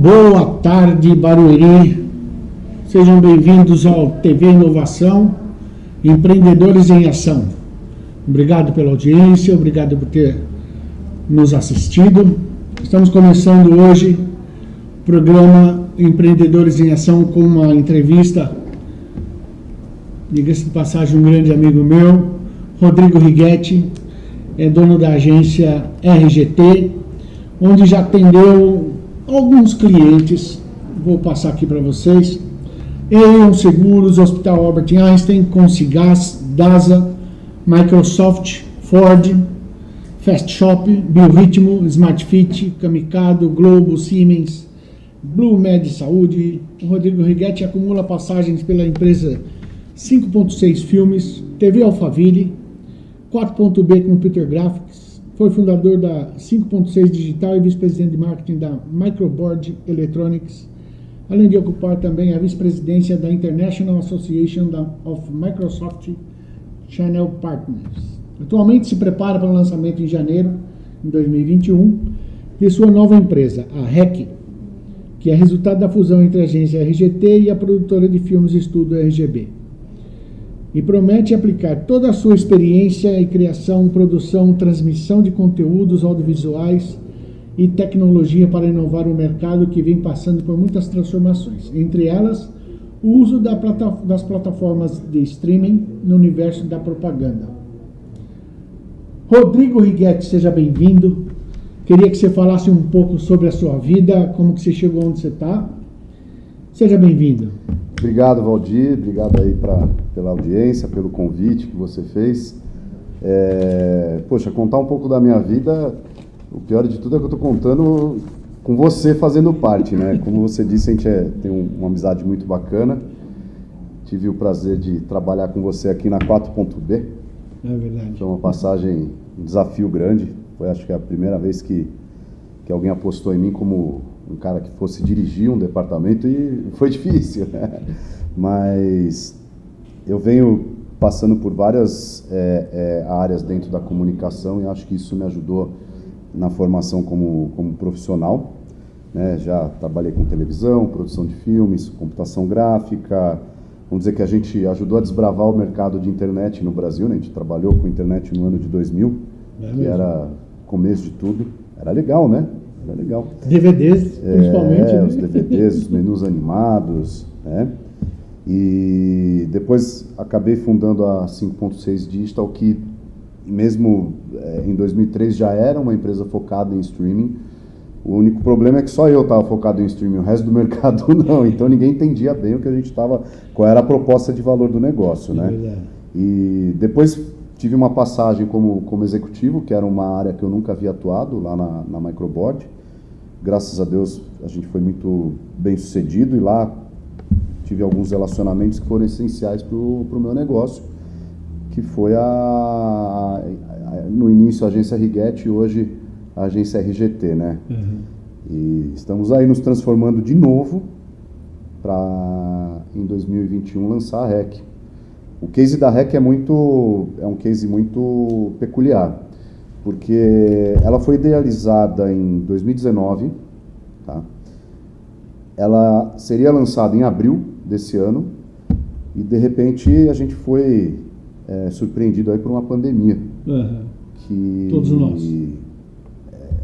Boa tarde, Barueri. Sejam bem-vindos ao TV Inovação Empreendedores em Ação. Obrigado pela audiência, obrigado por ter nos assistido. Estamos começando hoje o programa Empreendedores em Ação com uma entrevista, diga-se de passagem, um grande amigo meu, Rodrigo Righetti, é dono da agência RGT, onde já atendeu alguns clientes. Vou passar aqui para vocês. Aeon Seguros, Hospital Albert Einstein, Consigás, DASA, Microsoft, Ford, Fast Shop, Biorritmo, Smart Fit, Kamikado, Globo, Siemens, Blue Med Saúde. O Rodrigo Righetti acumula passagens pela empresa 5.6 Filmes, TV Alphaville, 4.B Computer Graphics, foi fundador da 5.6 Digital e vice-presidente de marketing da Microboard Electronics, além de ocupar também a vice-presidência da International Association of Microsoft Channel Partners. Atualmente se prepara para o lançamento em janeiro de 2021 de sua nova empresa, a REC, que é resultado da fusão entre a agência RGT e a produtora de filmes estudo RGB e promete aplicar toda a sua experiência em criação, produção, transmissão de conteúdos audiovisuais e tecnologia para inovar o mercado que vem passando por muitas transformações, entre elas o uso da plata das plataformas de streaming no universo da propaganda. Rodrigo Righetti, seja bem-vindo. Queria que você falasse um pouco sobre a sua vida, como que você chegou onde você está. Seja bem-vindo. Obrigado, Valdir. Obrigado aí pra, pela audiência, pelo convite que você fez. É, poxa, contar um pouco da minha vida, o pior de tudo é que eu estou contando com você fazendo parte, né? Como você disse, a gente é, tem um, uma amizade muito bacana. Tive o prazer de trabalhar com você aqui na 4.B. É verdade. Foi uma passagem, um desafio grande. Foi acho que a primeira vez que, que alguém apostou em mim como um cara que fosse dirigir um departamento e foi difícil, né? Mas eu venho passando por várias é, é, áreas dentro da comunicação e acho que isso me ajudou na formação como, como profissional. Né? Já trabalhei com televisão, produção de filmes, computação gráfica. Vamos dizer que a gente ajudou a desbravar o mercado de internet no Brasil. Né? A gente trabalhou com internet no ano de 2000, é que era começo de tudo. Era legal, né? Era legal. DVDs, principalmente. É, né? os DVDs, os menus animados, né? E depois acabei fundando a 5.6 Digital, que mesmo é, em 2003 já era uma empresa focada em streaming. O único problema é que só eu estava focado em streaming, o resto do mercado não. Então ninguém entendia bem o que a gente estava, qual era a proposta de valor do negócio, né? Verdade. E depois tive uma passagem como, como executivo, que era uma área que eu nunca havia atuado lá na, na Microboard. Graças a Deus a gente foi muito bem sucedido e lá tive alguns relacionamentos que foram essenciais para o meu negócio, que foi a, a- a- no início a agência Righetti e hoje a agência RGT, né? Uhum. E estamos aí nos transformando de novo para em 2021 lançar a REC. O case da REC é muito é um case muito peculiar, porque ela foi idealizada em 2019, tá? Ela seria lançada em abril desse ano e de repente a gente foi é, surpreendido aí por uma pandemia Uhum. que Todos nós.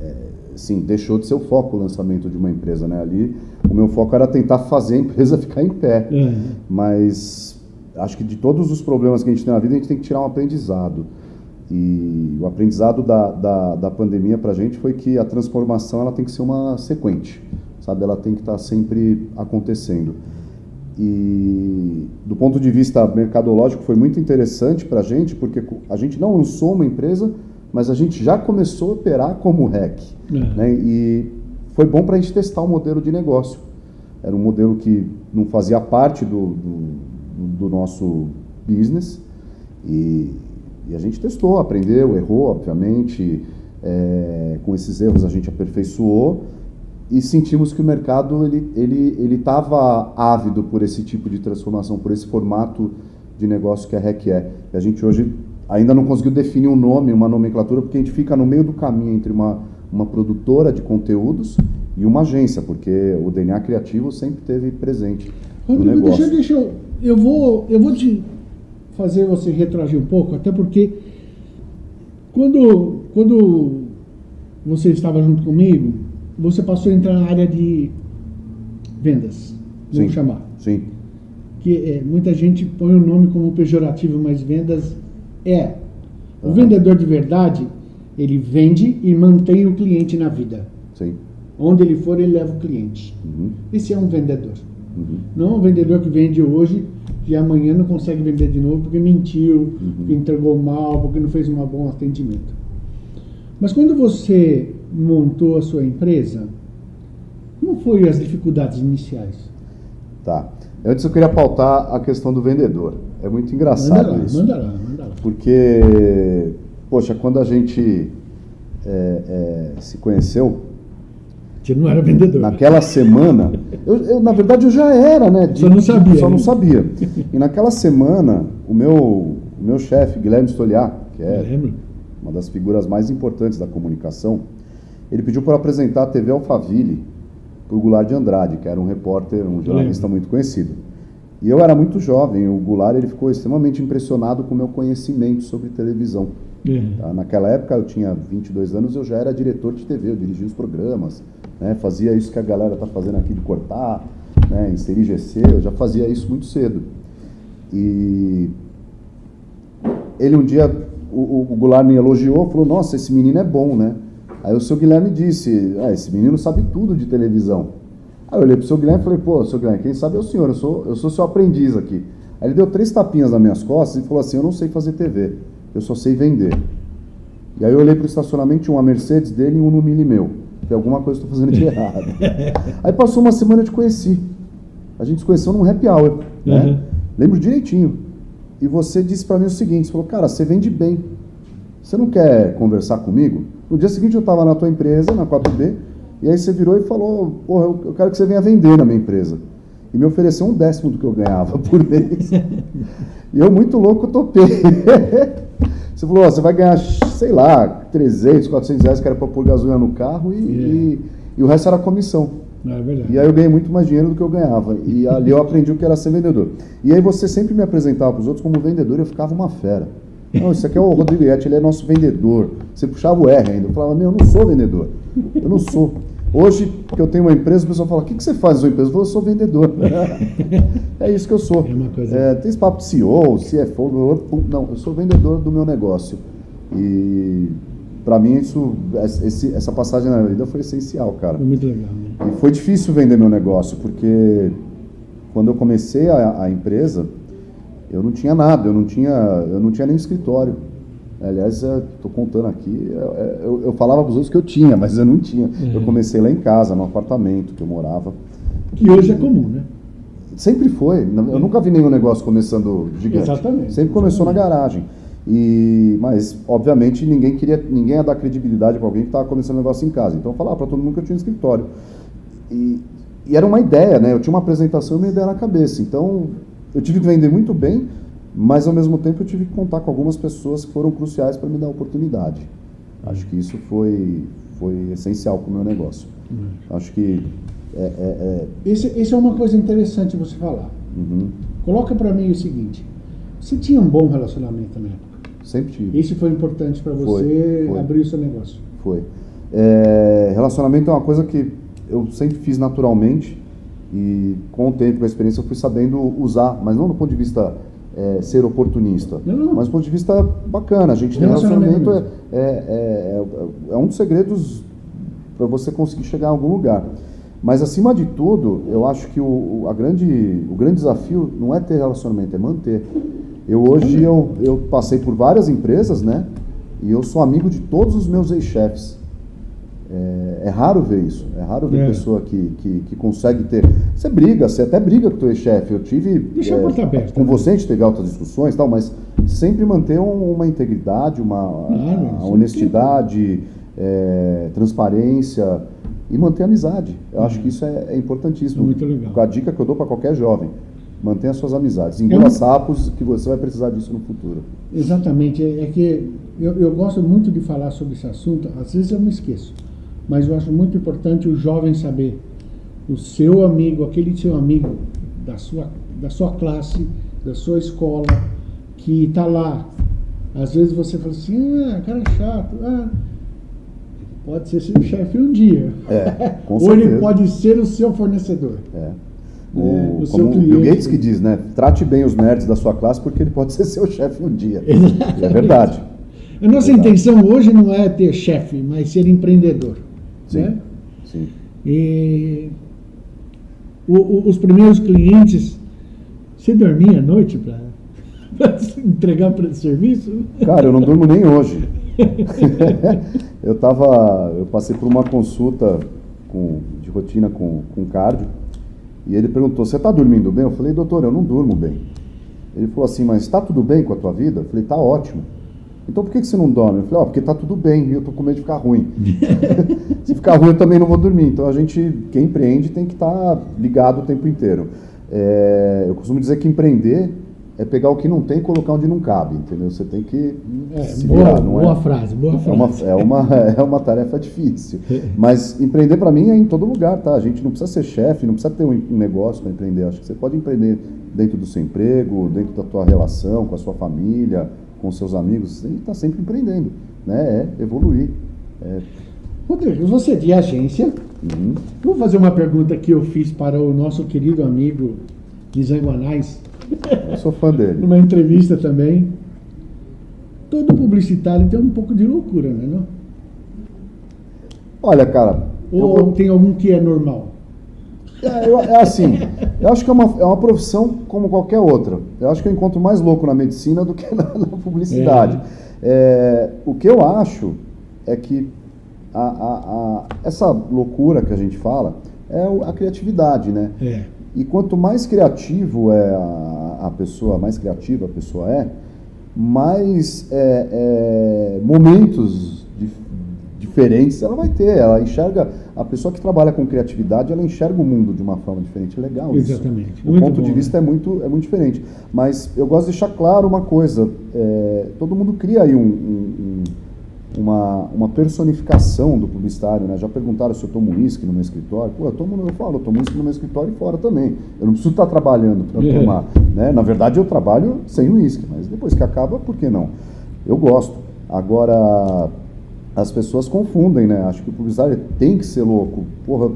é, sim deixou de ser o foco o lançamento de uma empresa né ali o meu foco era tentar fazer a empresa ficar em pé mas acho que de todos os problemas que a gente tem na vida a gente tem que tirar um aprendizado e o aprendizado da, da, da pandemia para a gente foi que a transformação ela tem que ser uma sequente sabe ela tem que estar sempre acontecendo e do ponto de vista mercadológico foi muito interessante para a gente, porque a gente não lançou uma empresa, mas a gente já começou a operar como REC. É. Né? E foi bom para a gente testar o modelo de negócio. Era um modelo que não fazia parte do, do, do nosso business e, e a gente testou, aprendeu, errou, obviamente. É, com esses erros a gente aperfeiçoou e sentimos que o mercado ele ele ele estava ávido por esse tipo de transformação, por esse formato de negócio que a REC é. E a gente hoje ainda não conseguiu definir um nome, uma nomenclatura, porque a gente fica no meio do caminho entre uma, uma produtora de conteúdos e uma agência, porque o DNA criativo sempre teve presente no Rodrigo, negócio. deixa, deixa eu. Eu vou, eu vou te fazer você retroagir um pouco, até porque quando, quando você estava junto comigo, você passou a entrar na área de vendas, vamos Sim. chamar. Sim, Que é, muita gente põe o nome como pejorativo, mas vendas é. O vendedor de verdade, ele vende e mantém o cliente na vida. sim. Onde ele for, ele leva o cliente. Uhum, Esse é um vendedor. uhum. Não um vendedor que vende hoje e amanhã não consegue vender de novo porque mentiu, porque entregou mal, porque não fez um bom atendimento. Mas quando você montou a sua empresa, como foi as dificuldades iniciais? Tá. Antes eu queria pautar a questão do vendedor. É muito engraçado manda lá, isso. manda lá, manda lá. Porque, poxa, quando a gente é, é, se conheceu, Não era vendedor. naquela semana, eu, eu, na verdade eu já era, né? Só não sabia, Só não né? sabia. E naquela semana, o meu, o meu chefe, Guilherme Stoliar, que é uma das figuras mais importantes da comunicação, ele pediu para apresentar a TV Alphaville para o Goulart de Andrade, que era um repórter, um jornalista muito conhecido. E eu era muito jovem, o Goulart ele ficou extremamente impressionado com o meu conhecimento sobre televisão. É. Tá? Naquela época eu tinha 22 anos, eu já era diretor de TV, eu dirigia os programas, né? fazia isso que a galera está fazendo aqui de cortar, né? inserir GC, eu já fazia isso muito cedo. E ele um dia, o, o Goulart me elogiou, falou, nossa, esse menino é bom, né? Aí o seu Guilherme disse, ah, esse menino sabe tudo de televisão. Aí eu olhei pro seu Guilherme e falei, pô, seu Guilherme, quem sabe é o senhor, eu sou, eu sou seu aprendiz aqui. Aí ele deu três tapinhas nas minhas costas e falou assim, eu não sei fazer TV, eu só sei vender. E aí eu olhei pro estacionamento, tinha uma Mercedes dele e um no Mini meu. Tem alguma coisa que eu tô fazendo de errado. aí passou uma semana eu te conheci. A gente se conheceu num happy hour, né? Uhum. Lembro direitinho. E você disse para mim o seguinte, você falou, cara, você vende bem. Você não quer conversar comigo? No dia seguinte eu estava na tua empresa, na 4B, e aí você virou e falou, porra, eu quero que você venha vender na minha empresa. E me ofereceu um décimo do que eu ganhava por mês. e eu, muito louco, topei. você falou, ó, você vai ganhar, sei lá, 300, 400 reais, que era para pôr gasolina no carro, e, e, e o resto era comissão. Não, é verdade. E aí eu ganhei muito mais dinheiro do que eu ganhava. E ali eu aprendi o que era ser vendedor. E aí você sempre me apresentava para os outros como vendedor e eu ficava uma fera. Não, esse aqui é o Rodrigo Iete, ele é nosso vendedor. Você puxava o R ainda. Eu falava, meu, eu não sou vendedor. Eu não sou. Hoje que eu tenho uma empresa, o pessoal fala, o que, que você faz na sua empresa? Eu falo, eu sou vendedor. é isso que eu sou. É uma coisa- É, tem esse papo de CEO, CFO, não, eu sou vendedor do meu negócio. E para mim isso, esse- essa passagem na vida foi essencial, cara. Foi muito legal, né? E foi difícil vender meu negócio, porque quando eu comecei a, a empresa, eu não tinha nada, eu não tinha, eu não tinha nem escritório. Aliás, estou contando aqui, eu, eu, eu falava para os outros que eu tinha, mas eu não tinha. Eu comecei lá em casa, no apartamento que eu morava. Que hoje é comum, né? Sempre foi. Eu nunca vi nenhum negócio começando gigante. Exatamente. Sempre começou na garagem. E, mas, obviamente, ninguém queria, ninguém ia dar credibilidade para alguém que estava começando um negócio em casa. Então, eu falava para todo mundo que eu tinha um escritório. E, e era uma ideia, né? Eu tinha uma apresentação e uma ideia na cabeça. Então, eu tive que vender muito bem, mas ao mesmo tempo eu tive que contar com algumas pessoas que foram cruciais para me dar oportunidade. Acho que isso foi, foi essencial para o meu negócio. Acho que é, é, é, Esse, esse é uma coisa interessante você falar. uhum, Coloca para mim o seguinte: você tinha um bom relacionamento na época. sempre tive. Isso foi importante para Foi, você foi. abrir o seu negócio. Foi. É, relacionamento é uma coisa que eu sempre fiz naturalmente e com o tempo, com a experiência, eu fui sabendo usar, mas não do ponto de vista é, ser oportunista, Não, não. mas do ponto de vista bacana. A gente tem Relacionamento é, é, é, é- é um dos segredos para você conseguir chegar a algum lugar. Mas acima de tudo, eu acho que o, o- a grande, o grande desafio não é ter relacionamento, é manter. Eu hoje eu, eu passei por várias empresas, né? E eu sou amigo de todos os meus ex-chefes. É, é raro ver isso. É raro ver É. pessoa que, que, que consegue ter. Você briga, você até briga com o teu ex-chefe. Eu tive. Deixa a é, porta aberta, Com né? você a gente teve altas discussões e tal, mas sempre manter um- uma integridade, uma Claro, a isso honestidade, é, transparência e manter a amizade. Eu acho que isso é, é importantíssimo. Uhum. Muito legal. A dica que eu dou para qualquer jovem. Mantenha suas amizades. Engula Eu- sapos que você vai precisar disso no futuro. Exatamente. É, é que eu, eu gosto muito de falar sobre esse assunto, às vezes eu me esqueço. Mas eu acho muito importante o jovem saber o seu amigo, aquele seu amigo da sua, da sua classe, da sua escola, que está lá. Às vezes você fala assim, ah, cara chato, ah, pode ser seu chefe um dia. É, Ou ele pode ser o seu fornecedor. É. É, O, seu como o Bill. Gates que diz, né? Trate bem os nerds da sua classe porque ele pode ser seu chefe um dia. É verdade. A nossa Verdade. intenção hoje não é ter chefe, mas ser empreendedor. Sim. né? Sim. E o- o- os primeiros clientes, você dormia à noite para entregar para serviço? Cara, eu não durmo nem hoje. eu tava, eu passei por uma consulta com, de rotina com, com cardio e ele perguntou: "Você está dormindo bem?" Eu falei: "Doutor, eu não durmo bem." Ele falou assim: "Mas está tudo bem com a tua vida?" Eu falei: "Tá ótimo." Então por que, que você não dorme? Eu falei: "Ó, porque tá tudo bem eu tô com medo de ficar ruim." Se ficar ruim, eu também não vou dormir. Então a gente, quem empreende, tem que estar ligado o tempo inteiro. É, eu costumo dizer que empreender é pegar o que não tem e colocar onde não cabe, entendeu? Você tem que É, se boa, virar, não boa é? frase, boa É uma, frase. é, uma, é uma tarefa difícil. Mas empreender para mim é em todo lugar, tá? A gente não precisa ser chefe, não precisa ter um, um negócio para empreender. Acho que você pode empreender dentro do seu emprego, dentro da tua relação com a sua família, com seus amigos. Tem que estar sempre empreendendo, né? É evoluir. É, Rodrigo, você é de agência. uhum. Vou fazer uma pergunta que eu fiz para o nosso querido amigo de Zanguanais, Eu sou fã dele. numa entrevista também. Todo publicitário tem um pouco de loucura, né? Não? Olha, cara, Ou tem algum que é normal? É, eu- é assim, eu acho que é uma, é uma profissão como qualquer outra. Eu acho que eu encontro mais louco na medicina do que na, na publicidade. É, o que eu acho é que a, a- a- essa loucura que a gente fala é a criatividade, né? É. E quanto mais criativo é a, a pessoa, mais criativa a pessoa é, mais é, é, momentos dif- diferentes ela vai ter. Ela enxerga, a pessoa que trabalha com criatividade, ela enxerga o mundo de uma forma diferente. Legal isso. Exatamente. O ponto de bom, vista é, muito, é muito diferente. Mas eu gosto de deixar claro uma coisa: é, todo mundo cria aí um- um- um- uma, uma personificação do publicitário, né? Já perguntaram se eu tomo uísque no meu escritório. Pô, eu, tomo, eu falo, eu tomo uísque no meu escritório e fora também. Eu não preciso estar trabalhando para É. tomar. Né? Na verdade, eu trabalho sem uísque, mas depois que acaba, por que não? Eu gosto. Agora, as pessoas confundem, né? Acho que o publicitário tem que ser louco. Porra,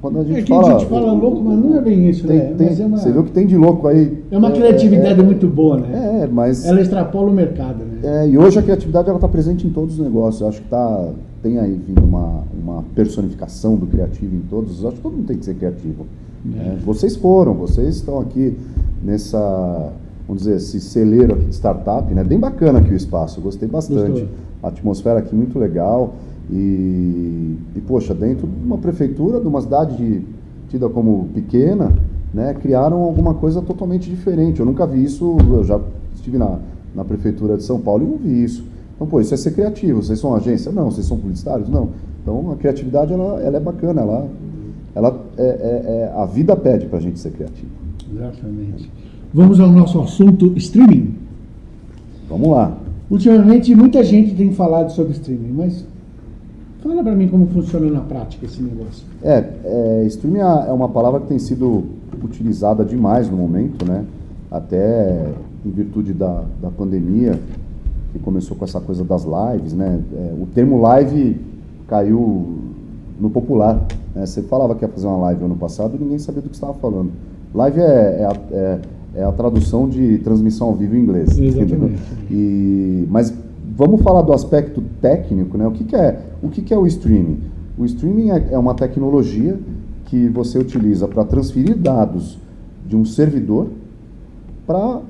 quando a gente É que fala. a gente fala louco, mas não é bem isso, Tem- né? tem- é uma, Você viu que tem de louco aí. é uma criatividade muito boa, né? É, mas. Ela extrapola o mercado, né? É, e hoje a criatividade ela está presente em todos os negócios. Eu acho que tá, tem aí vindo uma, uma personificação do criativo em todos. Eu acho que todo mundo tem que ser criativo. né? Vocês foram, vocês estão aqui nessa, vamos dizer, esse celeiro aqui de startup, né? Bem bacana aqui o espaço, gostei bastante. Gostou? A atmosfera aqui muito legal. E, e, poxa, dentro de uma prefeitura, de uma cidade de- tida como pequena, né, criaram alguma coisa totalmente diferente. Eu nunca vi isso, eu já estive na, na prefeitura de São Paulo e não vi isso. Então, pô, isso é ser criativo. Vocês são agência? Não. Vocês são publicitários? Não. Então, a criatividade, ela, ela é bacana. Ela, ela é, é- é- a vida pede pra gente ser criativo. Exatamente. Vamos ao nosso assunto streaming. Vamos lá. Ultimamente, muita gente tem falado sobre streaming, mas fala para mim como funciona na prática esse negócio. É, é, streaming é uma palavra que tem sido utilizada demais no momento, né? Até em virtude da, da pandemia, que começou com essa coisa das lives, né? É, o termo live caiu no popular. né? Você falava que ia fazer uma live ano passado e ninguém sabia do que estava falando. Live é, é, é- é a tradução de transmissão ao vivo em inglês. Exatamente. E, mas vamos falar do aspecto técnico, né? O que, que é o que, que é o streaming? O streaming é, é uma tecnologia que você utiliza para transferir dados de um servidor para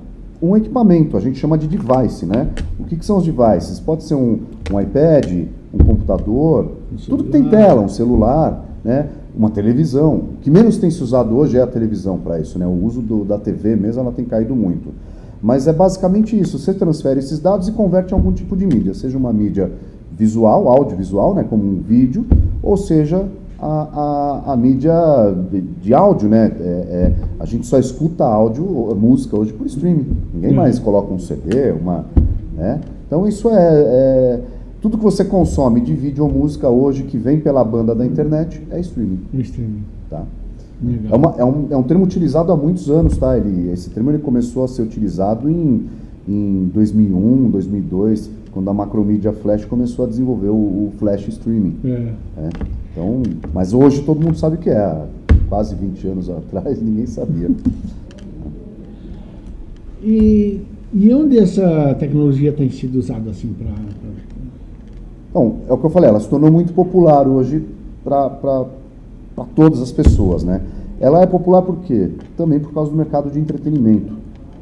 um equipamento, a gente chama de device, né? O que, que são os devices? Pode ser um, um iPad, um computador, Um tudo que tem tela, um celular, né? Uma televisão. O que menos tem se usado hoje é a televisão para isso, né? O uso do- da TV mesmo ela tem caído muito. Mas é basicamente isso. Você transfere esses dados e converte em algum tipo de mídia, seja uma mídia visual, audiovisual, né? Como um vídeo, ou seja a, a, a mídia de, de áudio, né? É, é, a gente só escuta áudio, música hoje por streaming. Ninguém Uhum. mais coloca um CD, uma, né? Então isso é, é- tudo que você consome de vídeo ou música hoje que vem pela banda da internet é streaming. Streaming. Tá? Legal. É, uma- é um, é um termo utilizado há muitos anos, tá? Ele, esse termo ele começou a ser utilizado em, em 2001, 2002, quando a Macromedia Flash começou a desenvolver o, o Flash Streaming. É. né? Então, mas hoje todo mundo sabe o que é. Há quase 20 anos atrás ninguém sabia. E, e onde essa tecnologia tem sido usada assim para. Bom, é o que eu falei, ela se tornou muito popular hoje para todas as pessoas, né? Ela é popular por quê? Também por causa do mercado de entretenimento.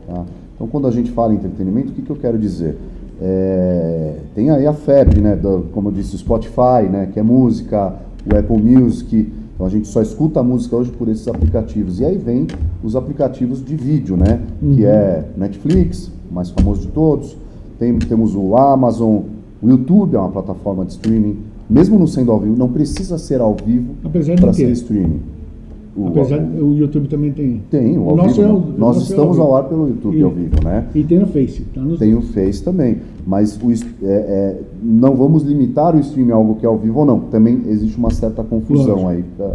tá? Então, quando a gente fala em entretenimento, o que, que eu quero dizer? É, tem aí a febre, né? do- como eu disse, o Spotify, né? Que é música, o Apple Music. Então, a gente só escuta a música hoje por esses aplicativos. E aí vem os aplicativos de vídeo, né? Que é Netflix, o mais famoso de todos. Tem, temos o Amazon, o YouTube é uma plataforma de streaming, mesmo não sendo ao vivo, não precisa ser ao vivo para ser streaming. O- Apesar o YouTube também tem. tem, o ao nosso vivo. é né? o- Nós nosso é estamos ao ao vivo. ar pelo YouTube E- ao vivo, né? E tem no Face. Tá nos Tem o Face também, mas o, é, é, não vamos limitar o streaming a algo que é ao vivo ou não. Também existe uma certa confusão Lógico. aí eh,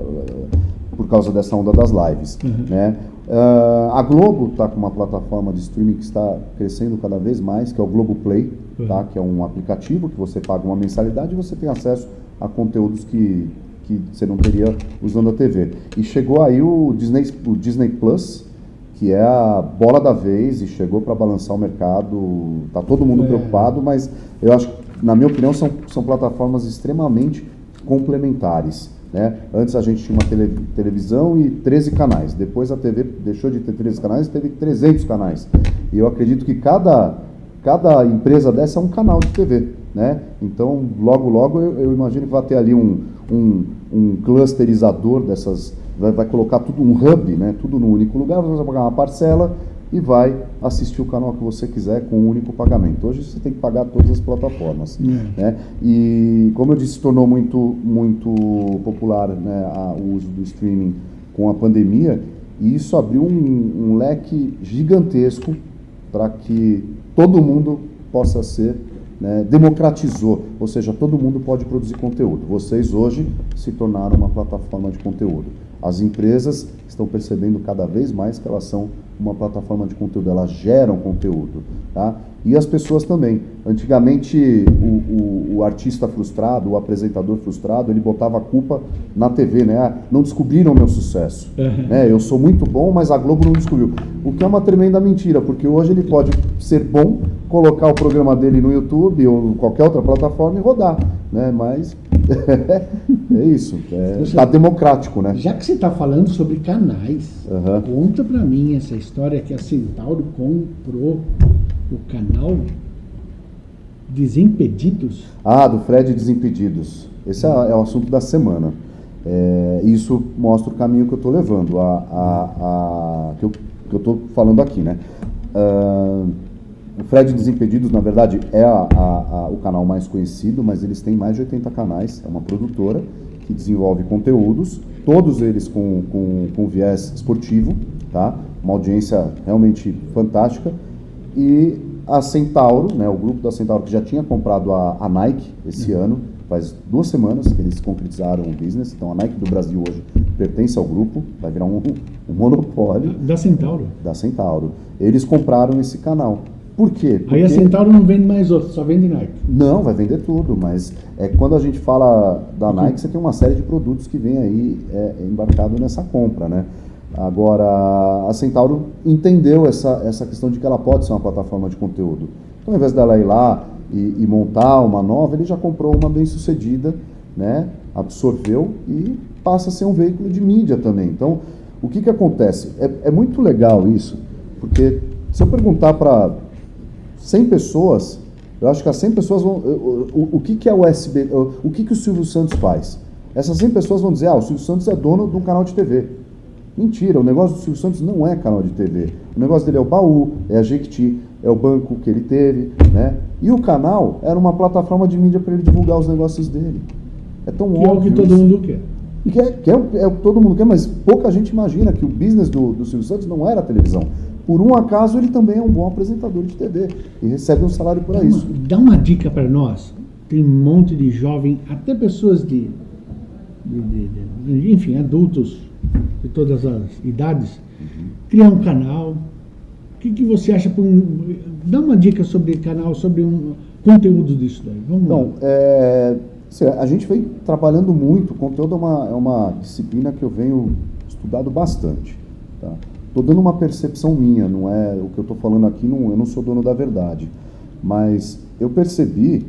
por causa dessa onda das lives, Uhum. né? Ah, a Globo está com uma plataforma de streaming que está crescendo cada vez mais, que é o Globo Play, Uhum. tá? Que é um aplicativo que você paga uma mensalidade e você tem acesso a conteúdos que que você não teria usando a TV. E chegou aí o Disney, o Disney Plus, que é a bola da vez e chegou para balançar o mercado. Tá todo mundo É. preocupado, mas eu acho, que, na minha opinião, são, são plataformas extremamente complementares. Né? Antes a gente tinha uma tele- televisão e 13 canais. Depois a TV deixou de ter 13 canais e teve 300 canais. E eu acredito que cada, cada empresa dessa é um canal de TV. Né? Então, logo, logo, eu, eu imagino que vai ter ali um, um, um clusterizador dessas. Vai, vai colocar tudo, um hub, né? tudo no único lugar. Você vai pagar uma parcela e vai assistir o canal que você quiser com um único pagamento. Hoje você tem que pagar todas as plataformas. É. Né? E como eu disse, se tornou muito, muito popular né, a- o uso do streaming com a pandemia, e isso abriu um, um leque gigantesco para que todo mundo possa ser, né, democratizou, ou seja, todo mundo pode produzir conteúdo. Vocês hoje se tornaram uma plataforma de conteúdo. As empresas estão percebendo cada vez mais que elas são uma plataforma de conteúdo, elas geram conteúdo, tá? E as pessoas também. Antigamente, o, o- o artista frustrado, o apresentador frustrado, ele botava a culpa na TV, né? Ah, não descobriram meu sucesso. Né? Eu sou muito bom, mas a Globo não descobriu. O que é uma tremenda mentira, porque hoje ele pode ser bom, colocar o programa dele no YouTube ou qualquer outra plataforma e rodar, né? Mas é isso. Está democrático, né? Já que você está falando sobre canais, Aham. conta para mim essa história que a Centauro comprou o canal Desimpedidos. Ah, do Fred Desimpedidos. Esse é, é o assunto da semana. É, isso mostra o caminho que eu estou levando, a, a, a- que eu estou falando aqui, né? Ah, o Fred Desimpedidos, na verdade, é a- a- a- o canal mais conhecido, mas eles têm mais de 80 canais. É uma produtora que desenvolve conteúdos, todos eles com, com, com viés esportivo, tá? Uma audiência realmente fantástica. E a Centauro, né, o grupo da Centauro que já tinha comprado a, a Nike esse ano, faz duas semanas que eles concretizaram o business. Então a Nike do Brasil hoje pertence ao grupo, vai virar um, um monopólio Da Centauro. da Centauro. Eles compraram esse canal. Por quê? Aí a Porque- Centauro não vende mais outro, só vende Nike. não, vai vender tudo, mas é quando a gente fala da Nike, você tem uma série de produtos que vem aí é, embarcado nessa compra, né? Agora, a Centauro entendeu essa, essa questão de que ela pode ser uma plataforma de conteúdo. Então, ao invés dela ir lá e, e montar uma nova, ele já comprou uma bem sucedida, né? absorveu e passa a ser um veículo de mídia também. Então, o que, que acontece? É, é muito legal isso, porque se eu perguntar para 100 pessoas, eu acho que as 100 pessoas vão. O, o, que, que é o SB. O, que, que o Silvio Santos faz? Essas 100 pessoas vão dizer: ah, o Silvio Santos é dono de um canal de TV. Mentira, o negócio do Silvio Santos não é canal de TV. O negócio dele é o baú, é a Jequiti, é o banco que ele teve, né? E o canal era uma plataforma de mídia para ele divulgar os negócios dele. É tão Que é o óbvio. que todo isso. mundo quer. Que é, que é o é o que todo mundo quer, mas pouca gente imagina que o business do, do Silvio Santos não era a televisão. Por um acaso, ele também é um bom apresentador de TV e recebe um salário por isso. uma, dá uma dica para nós. tem um monte de jovem, até pessoas de, de, de, de enfim, adultos de todas as idades, uhum. criar um canal. O que, que você acha? Um, dá uma dica sobre canal, sobre um conteúdo disso daí. Vamos Não, lá. É, a gente vem trabalhando muito. Conteúdo é uma, é uma disciplina que eu venho estudado bastante. Tá? Estou dando uma percepção minha, não é o que eu estou falando aqui, não, eu não sou dono da verdade. Mas eu percebi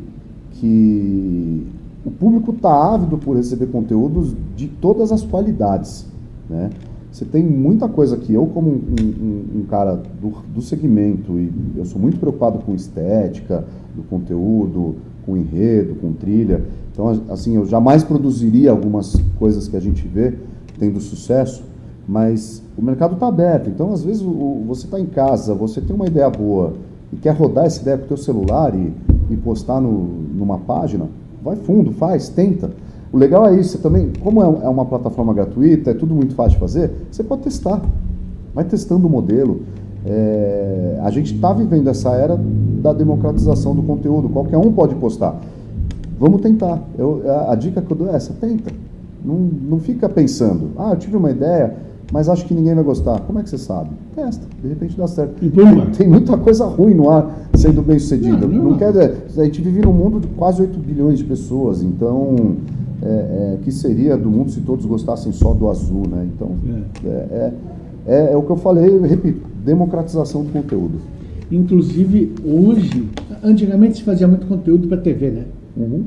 que o público está ávido por receber conteúdos de todas as qualidades. Né? Você tem muita coisa que eu, como um, um, um, cara do, do segmento, e eu sou muito preocupado com estética do conteúdo, com enredo, com trilha. Então, assim, eu jamais produziria algumas coisas que a gente vê tendo sucesso, mas o mercado está aberto. Então, às vezes, o, você está em casa, você tem uma ideia boa e quer rodar essa ideia com o teu celular e, e postar no, numa página, vai fundo, faz, tenta. O legal é isso, você também, como é, é uma plataforma gratuita, é tudo muito fácil de fazer, você pode testar. Vai testando o modelo. É, a gente está vivendo essa era da democratização do conteúdo, qualquer um pode postar. Vamos tentar. Eu, a, a, dica que eu dou é essa: tenta. Não, não fica pensando, ah, eu tive uma ideia, mas acho que ninguém vai gostar. Como é que você sabe? Testa, de repente dá certo. Tem, tem, muita coisa ruim no ar sendo bem sucedida. Não, não, não quer dizer, a gente vive num mundo de quase 8 bilhões de pessoas, então é, é, que seria do mundo se todos gostassem só do azul, né? Então, é, é, é, é o que eu falei, eu repito, democratização do conteúdo. Inclusive, hoje, antigamente se fazia muito conteúdo para TV, né? Uhum.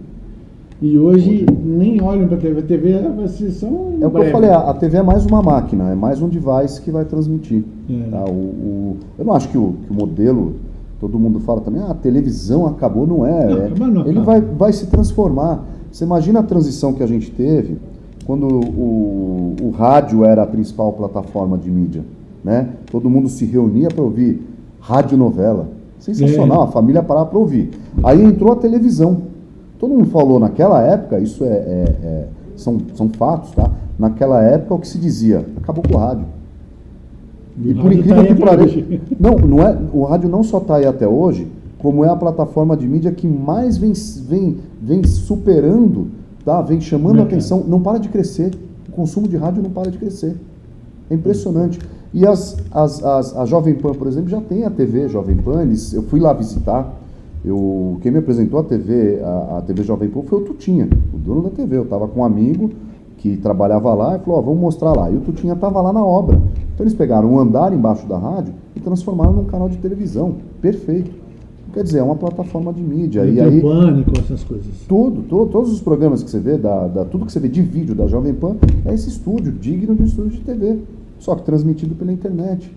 E hoje, hoje, nem olham para a TV. A TV vai ser só um É o que eu falei, a, TV é mais uma máquina, é mais um device que vai transmitir. É. Tá? O, o, eu não acho que o, que o modelo, todo mundo fala também, ah, a televisão acabou, não é. Não, é não ele vai, vai se transformar. Você imagina a transição que a gente teve quando o, o rádio era a principal plataforma de mídia. Né? Todo mundo se reunia para ouvir radionovela. Sensacional, é. a família parava para ouvir. Aí entrou a televisão. Todo mundo falou naquela época, isso é, é, é, são, são fatos, tá? Naquela época o que se dizia, acabou com o rádio. E, e por incrível tá que pareça, não, não é, o rádio não só está aí até hoje, como é a plataforma de mídia que mais vem, vem, vem superando, tá? vem chamando a atenção, não para de crescer. O consumo de rádio não para de crescer. É impressionante. E as, as, as, a Jovem Pan, por exemplo, já tem a TV Jovem Pan, eles, eu fui lá visitar. Eu, quem me apresentou a TV, a, a TV Jovem Pan foi o Tutinha, o dono da TV. Eu estava com um amigo que trabalhava lá e falou: oh, vamos mostrar lá. E o Tutinha estava lá na obra. Então eles pegaram um andar embaixo da rádio e transformaram num canal de televisão. Perfeito. Quer dizer, é uma plataforma de mídia. E, aí, pânico, essas coisas. Tudo, tudo, todos os programas que você vê, da, da, tudo que você vê de vídeo da Jovem Pan, é esse estúdio, digno de um estúdio de TV. Só que transmitido pela internet.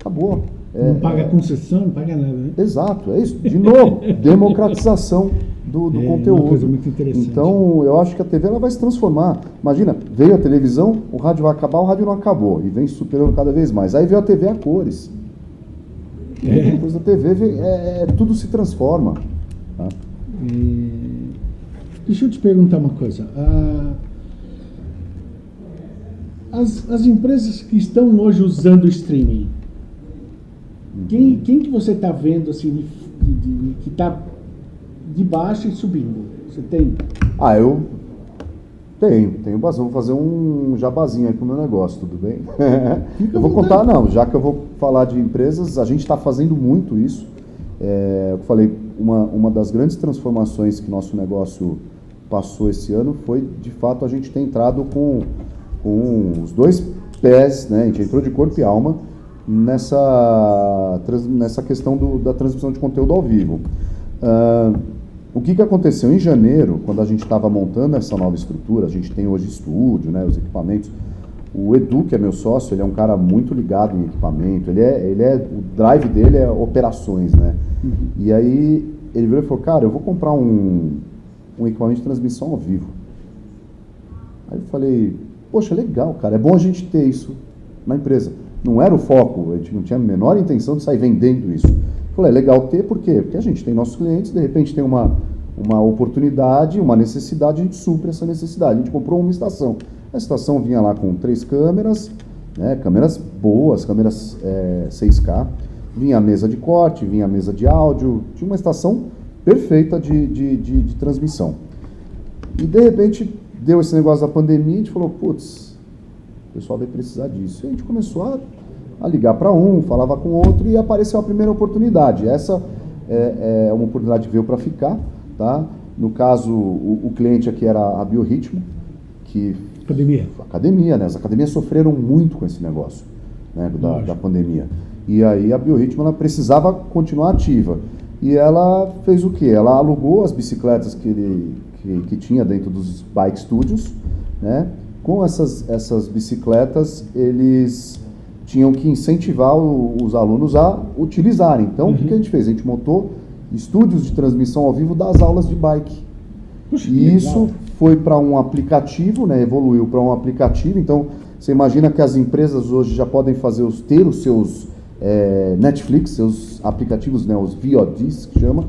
Acabou. É, não paga é, concessão, não paga nada, né? Exato, é isso. De novo, democratização do, do é, conteúdo. Uma coisa muito interessante. Então, eu acho que a TV ela vai se transformar. Imagina, veio a televisão, o rádio vai acabar, o rádio não acabou. E vem superando cada vez mais. Aí veio a TV a cores. É. Depois da TV, é, é, tudo se transforma. Tá? deixa eu te perguntar uma coisa. Ah, as, as empresas que estão hoje usando o streaming, quem, quem que você está vendo assim, de, de, de, que está de baixo e subindo? Você tem? Ah, eu tenho, tenho bastante. Vou fazer um jabazinho aí pro meu negócio, tudo bem? eu vou contar, não, já que eu vou falar de empresas, a gente está fazendo muito isso. É, eu falei, uma, uma das grandes transformações que nosso negócio passou esse ano foi, de fato, a gente ter entrado com, com os dois pés, né? A gente entrou de corpo e alma nessa, nessa questão do, da transmissão de conteúdo ao vivo. Uh, o que, que aconteceu em janeiro, quando a gente estava montando essa nova estrutura, a gente tem hoje estúdio, né, os equipamentos. O Edu, que é meu sócio, ele é um cara muito ligado em equipamento. Ele é, ele é, o drive dele é operações, né? Uhum. E aí ele virou e falou, cara, eu vou comprar um, um equipamento de transmissão ao vivo. Aí eu falei, poxa, legal, cara, é bom a gente ter isso na empresa. Não era o foco, a gente não tinha a menor intenção de sair vendendo isso. Falei, é legal ter, por quê? Porque a gente tem nossos clientes, de repente tem uma, uma oportunidade, uma necessidade, a gente supre essa necessidade. A gente comprou uma estação. A estação vinha lá com três câmeras, né, câmeras boas, câmeras é, 6K. Vinha a mesa de corte, vinha a mesa de áudio, tinha uma estação perfeita de, de, de, de transmissão. E de repente deu esse negócio da pandemia, a gente falou, putz, pessoal vai precisar disso. E a gente começou a, a ligar para um, falava com outro e apareceu a primeira oportunidade. Essa é, é uma oportunidade que veio para ficar, tá? No caso, o, o, cliente aqui era a Biorritmo, que... Academia. Academia, né? As academias sofreram muito com esse negócio, né? Da, da pandemia. E aí a Biorritmo, ela precisava continuar ativa. E ela fez o quê? Ela alugou as bicicletas que ele que, que tinha dentro dos bike studios, né? Com essas, essas bicicletas, eles tinham que incentivar o, os alunos a utilizarem. Então, uhum. o que, que a gente fez? A gente montou estúdios de transmissão ao vivo das aulas de bike. Puxa, e isso legal. foi para um aplicativo, né? evoluiu para um aplicativo. Então, você imagina que as empresas hoje já podem fazer os, ter os seus é, Netflix, seus aplicativos, né? os VODs, que chama.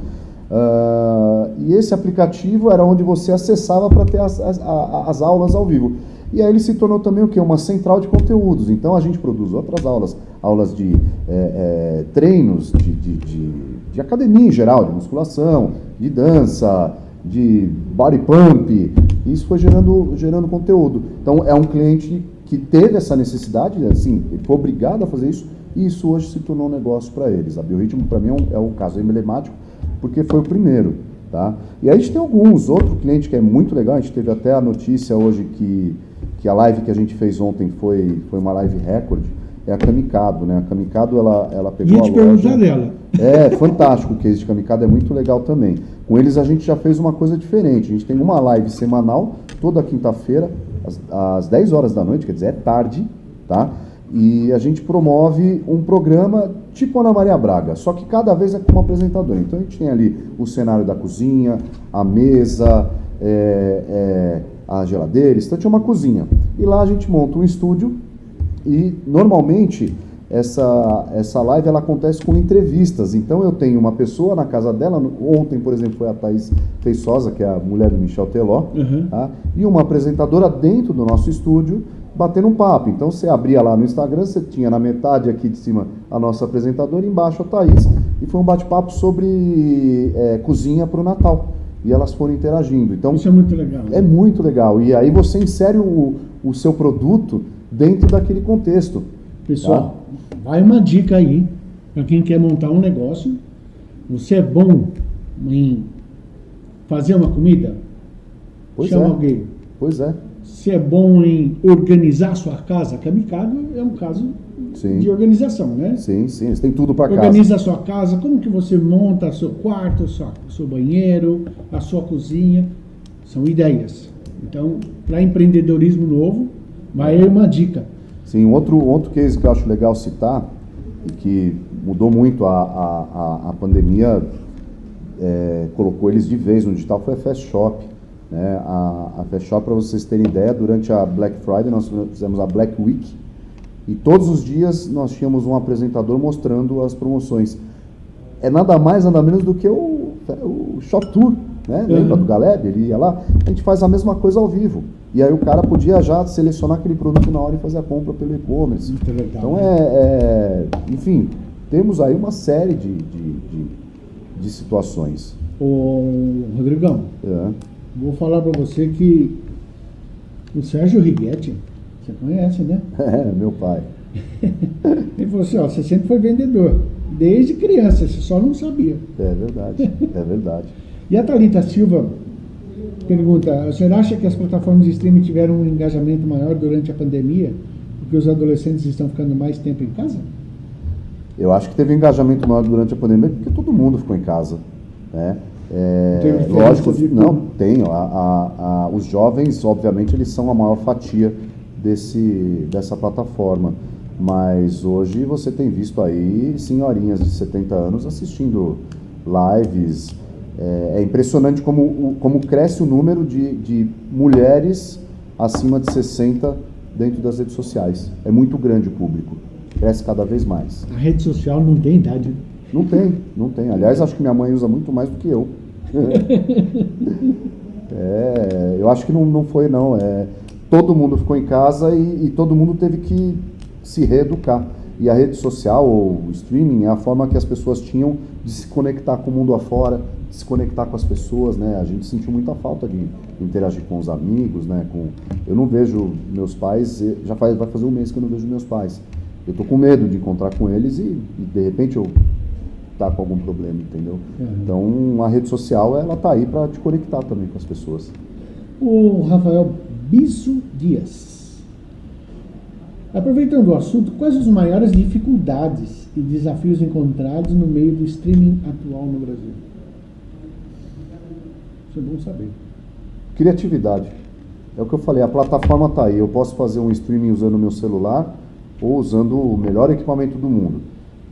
Uh, e esse aplicativo era onde você acessava para ter as, as, as, aulas ao vivo. E aí ele se tornou também o que? Uma central de conteúdos. Então a gente produz outras aulas, aulas de é, é, treinos, de, de, de, de, academia em geral, de musculação, de dança, de body pump. Isso foi gerando, gerando conteúdo. Então é um cliente que teve essa necessidade, assim, ele foi obrigado a fazer isso, e isso hoje se tornou um negócio para eles. A Biorritmo, para mim, é um, é um caso emblemático, porque foi o primeiro. Tá? E aí a gente tem alguns, outro cliente que é muito legal, a gente teve até a notícia hoje que que a live que a gente fez ontem foi, foi uma live recorde, é a Kamikado, né? A Kamikado, ela, ela pegou Ia te a loja... dela. É, fantástico o case de Kamikado, é muito legal também. Com eles a gente já fez uma coisa diferente, a gente tem uma live semanal, toda quinta-feira, às, às 10 horas da noite, quer dizer, é tarde, tá? E a gente promove um programa tipo Ana Maria Braga, só que cada vez é como apresentador. Então a gente tem ali o cenário da cozinha, a mesa, é, é, a geladeira, estante é uma cozinha. E lá a gente monta um estúdio e normalmente essa, essa live ela acontece com entrevistas. Então eu tenho uma pessoa na casa dela, ontem, por exemplo, foi a Thaís Feiçosa, que é a mulher do Michel Teló, uhum. tá? e uma apresentadora dentro do nosso estúdio batendo um papo. Então você abria lá no Instagram, você tinha na metade aqui de cima a nossa apresentadora, embaixo a Thaís, e foi um bate-papo sobre é, cozinha para o Natal e elas foram interagindo. Então, Isso é muito legal. É muito legal. E aí você insere o, o seu produto dentro daquele contexto. Pessoal, tá? vai uma dica aí para quem quer montar um negócio. Você é bom em fazer uma comida? Pois Chama é. alguém. Pois é. Você é bom em organizar sua casa? Kamikado é um caso sim. de organização, né? Sim, sim, você tem tudo para casa. Organiza a sua casa, como que você monta seu quarto, seu, seu banheiro, a sua cozinha, são ideias. Então, para empreendedorismo novo, vai uma dica. Sim, outro, outro case que eu acho legal citar, e que mudou muito a, a, a pandemia, é, colocou eles de vez no digital, foi a Fast Shop. Né? A, a para vocês terem ideia, durante a Black Friday nós fizemos a Black Week, e todos os dias nós tínhamos um apresentador mostrando as promoções. É nada mais, nada menos do que o, o Shop Tour, né? Uhum. Lembra do Galeb? Ele ia lá. A gente faz a mesma coisa ao vivo. E aí o cara podia já selecionar aquele produto na hora e fazer a compra pelo e-commerce. Então é, é, Enfim, temos aí uma série de, de, de, de situações. Ô, Rodrigão, é. Vou falar para você que o Sérgio Righetti, você conhece, né? É, meu pai. Ele falou assim, ó, você sempre foi vendedor, desde criança, você só não sabia. É verdade, é verdade. e a Thalita Silva pergunta, você acha que as plataformas de streaming tiveram um engajamento maior durante a pandemia, porque os adolescentes estão ficando mais tempo em casa? Eu acho que teve um engajamento maior durante a pandemia, porque todo mundo ficou em casa, né? É, lógico, não, tem. A, a, a, os jovens, obviamente, eles são a maior fatia desse, dessa plataforma. Mas hoje você tem visto aí senhorinhas de 70 anos assistindo lives. É, é impressionante como, como cresce o número de, de mulheres acima de 60 dentro das redes sociais. É muito grande o público. Cresce cada vez mais. A rede social não tem idade. Não tem, não tem. Aliás, acho que minha mãe usa muito mais do que eu. É, eu acho que não, não foi, não. É, todo mundo ficou em casa e, e todo mundo teve que se reeducar. E a rede social ou o streaming é a forma que as pessoas tinham de se conectar com o mundo afora, de se conectar com as pessoas, né? A gente sentiu muita falta de interagir com os amigos, né? Com... Eu não vejo meus pais, já faz, vai fazer um mês que eu não vejo meus pais. Eu tô com medo de encontrar com eles e, e de repente eu tá com algum problema, entendeu? Uhum. Então a rede social ela tá aí para te conectar também com as pessoas. O Rafael Biso Dias. Aproveitando o assunto, quais as maiores dificuldades e desafios encontrados no meio do streaming atual no Brasil? Isso é bom saber. Criatividade. É o que eu falei, a plataforma está aí. Eu posso fazer um streaming usando o meu celular ou usando o melhor equipamento do mundo.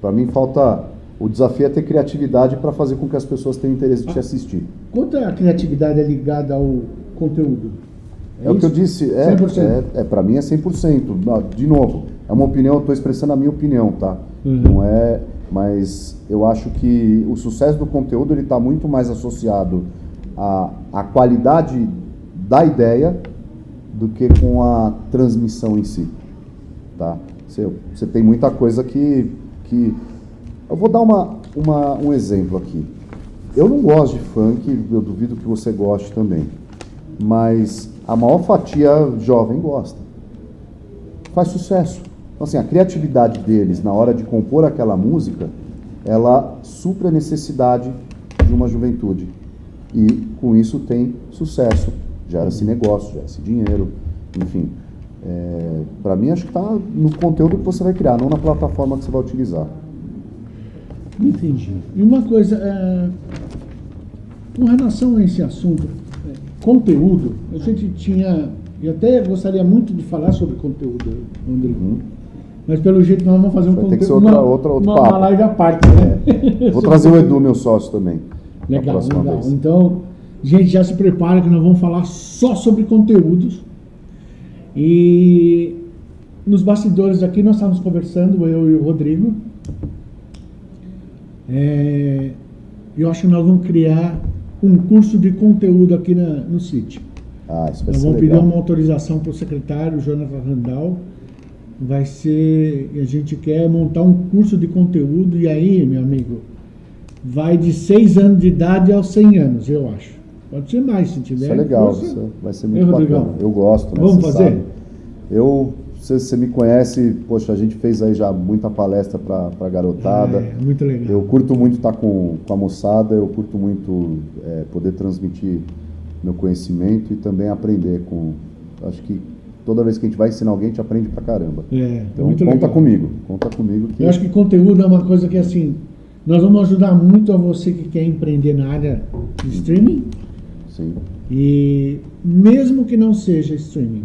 Para mim falta o desafio é ter criatividade para fazer com que as pessoas tenham interesse de te assistir. Quanto a criatividade é ligada ao conteúdo? É, é o que eu disse, é, é, é para mim é 100%. De novo, é uma opinião, eu estou expressando a minha opinião, tá? Uhum. Não é, mas eu acho que o sucesso do conteúdo ele está muito mais associado à, à qualidade da ideia do que com a transmissão em si, tá? Você, você tem muita coisa que, que eu vou dar uma, uma, um exemplo aqui. Eu não gosto de funk, eu duvido que você goste também, mas a maior fatia jovem gosta. Faz sucesso. Então, assim, a criatividade deles na hora de compor aquela música, ela supra a necessidade de uma juventude. E com isso tem sucesso. Gera-se negócio, gera-se dinheiro, enfim. É, Para mim, acho que está no conteúdo que você vai criar, não na plataforma que você vai utilizar. Entendi. E uma coisa, é, com relação a esse assunto, conteúdo, a gente tinha, e até gostaria muito de falar sobre conteúdo, André. Uhum. Mas pelo jeito nós vamos fazer um conteúdo. outra, uma, outra, outra uma, uma live à parte, né? É. Vou trazer o Edu, meu sócio, também. Legal, legal. Vez. Então, gente, já se prepara que nós vamos falar só sobre conteúdos. E nos bastidores aqui nós estávamos conversando, eu e o Rodrigo. É, eu acho que nós vamos criar um curso de conteúdo aqui na, no sítio. Ah, isso vai Nós ser vamos legal. pedir uma autorização para o secretário, Jonathan Randall. Vai ser. A gente quer montar um curso de conteúdo, e aí, meu amigo, vai de 6 anos de idade aos 100 anos, eu acho. Pode ser mais, se tiver. Isso é legal, isso vai ser muito Eu, bacana. Eu gosto, né? Vamos fazer? sabe. Eu, você, você me conhece, poxa, a gente fez aí já muita palestra para a garotada. É, muito legal. Eu curto muito estar com, com a moçada, eu curto muito é, poder transmitir meu conhecimento e também aprender com. Acho que toda vez que a gente vai ensinar alguém, a gente aprende pra caramba. É, Então muito conta legal. comigo, conta comigo que. Eu acho que conteúdo é uma coisa que, assim, nós vamos ajudar muito a você que quer empreender na área de streaming. Sim, E mesmo que não seja streaming,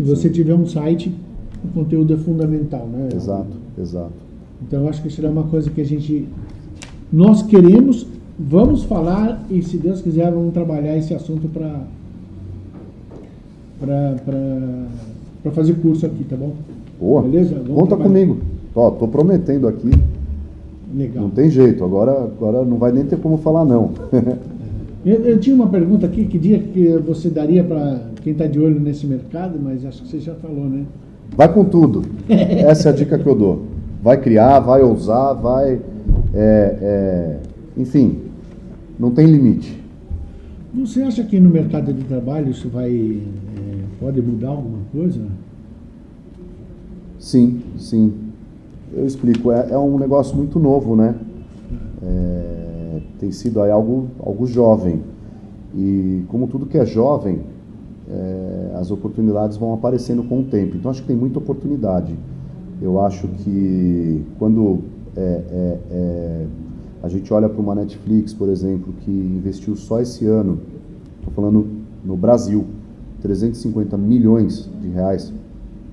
se você tiver um site, o conteúdo é fundamental, né? exato, exato. Então eu acho que isso é uma coisa que a gente nós queremos, vamos falar e se Deus quiser vamos trabalhar esse assunto para para fazer curso aqui, tá bom? Boa. Beleza? Vamos Conta trabalhar. comigo. Ó, tô prometendo aqui, Legal. não tem jeito. Agora, agora não vai nem ter como falar não. Eu, eu tinha uma pergunta aqui, que dia que você daria para quem está de olho nesse mercado, mas acho que você já falou, né? Vai com tudo. Essa é a dica que eu dou. Vai criar, vai ousar, vai. é, é, enfim, não tem limite. Você acha que no mercado de trabalho isso vai é, pode mudar alguma coisa? Sim, sim. Eu explico. É, é um negócio muito novo, né? É, tem sido aí algo, algo jovem. E como tudo que é jovem, é, as oportunidades vão aparecendo com o tempo. Então acho que tem muita oportunidade. Eu acho que quando é, é, a gente olha para uma Netflix, por exemplo, que investiu só esse ano, estou falando no Brasil, 350 milhões de reais